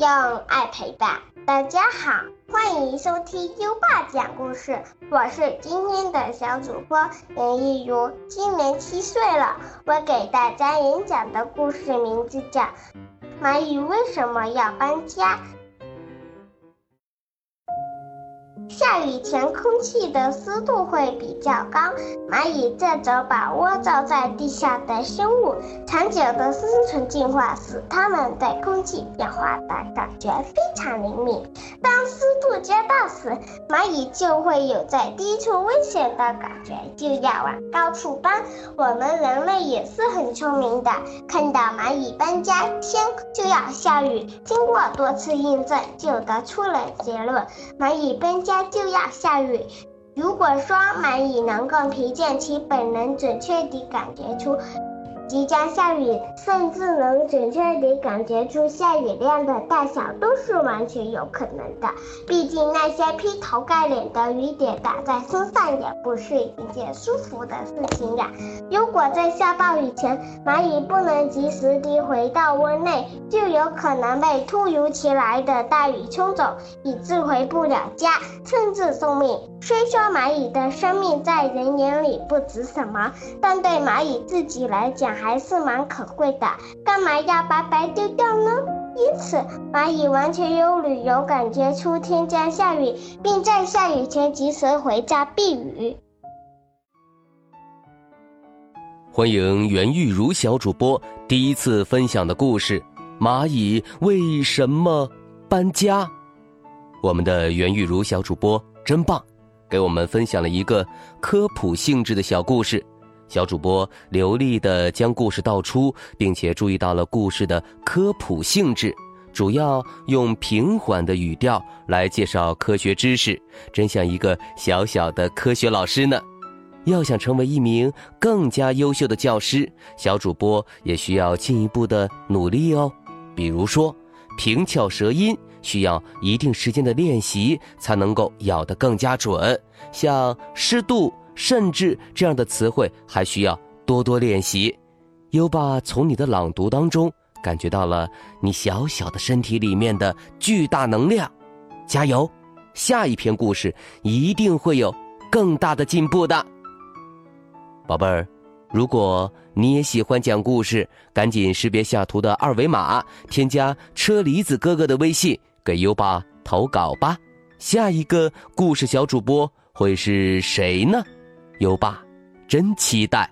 用爱陪伴。大家好，欢迎收听优爸讲故事，我是今天的小主播林一如，今年七岁了。我给大家演讲的故事名字叫《蚂蚁为什么要搬家》。下雨前，空气的湿度会比较高，蚂蚁这种把窝罩在地下的生物，长久的生存进化使它们对空气变化的感觉非常灵敏。当湿度加大时，蚂蚁就会有在低处危险的感觉，就要往高处搬。我们人类也是很聪明的，看到蚂蚁搬家，天就要下雨。经过多次验证，就得出了结论：蚂蚁搬家。就要下雨。如果说蚂蚁能够凭借其本能准确地感觉出。即将下雨，甚至能准确地感觉出下雨量的大小，都是完全有可能的。毕竟那些劈头盖脸的雨点打在身上，也不是一件舒服的事情呀。如果在下暴雨前，蚂蚁不能及时地回到窝内，就有可能被突如其来的大雨冲走，以致回不了家，甚至送命。虽说蚂蚁的生命在人眼里不值什么，但对蚂蚁自己来讲，还是蛮可贵的，干嘛要白白丢掉呢？因此，蚂蚁完全有理由感觉出天将下雨，并在下雨前及时回家避雨。欢迎袁玉茹小主播第一次分享的故事：蚂蚁为什么搬家？我们的袁玉茹小主播真棒，给我们分享了一个科普性质的小故事。小主播流利地将故事道出，并且注意到了故事的科普性质，主要用平缓的语调来介绍科学知识，真像一个小小的科学老师呢。要想成为一名更加优秀的教师，小主播也需要进一步的努力哦。比如说，平翘舌音需要一定时间的练习才能够咬得更加准，像湿度。甚至这样的词汇还需要多多练习。优爸从你的朗读当中感觉到了你小小的身体里面的巨大能量，加油！下一篇故事一定会有更大的进步的。宝贝儿，如果你也喜欢讲故事，赶紧识别下图的二维码，添加车厘子哥哥的微信，给优爸投稿吧。下一个故事小主播会是谁呢？优爸，真期待。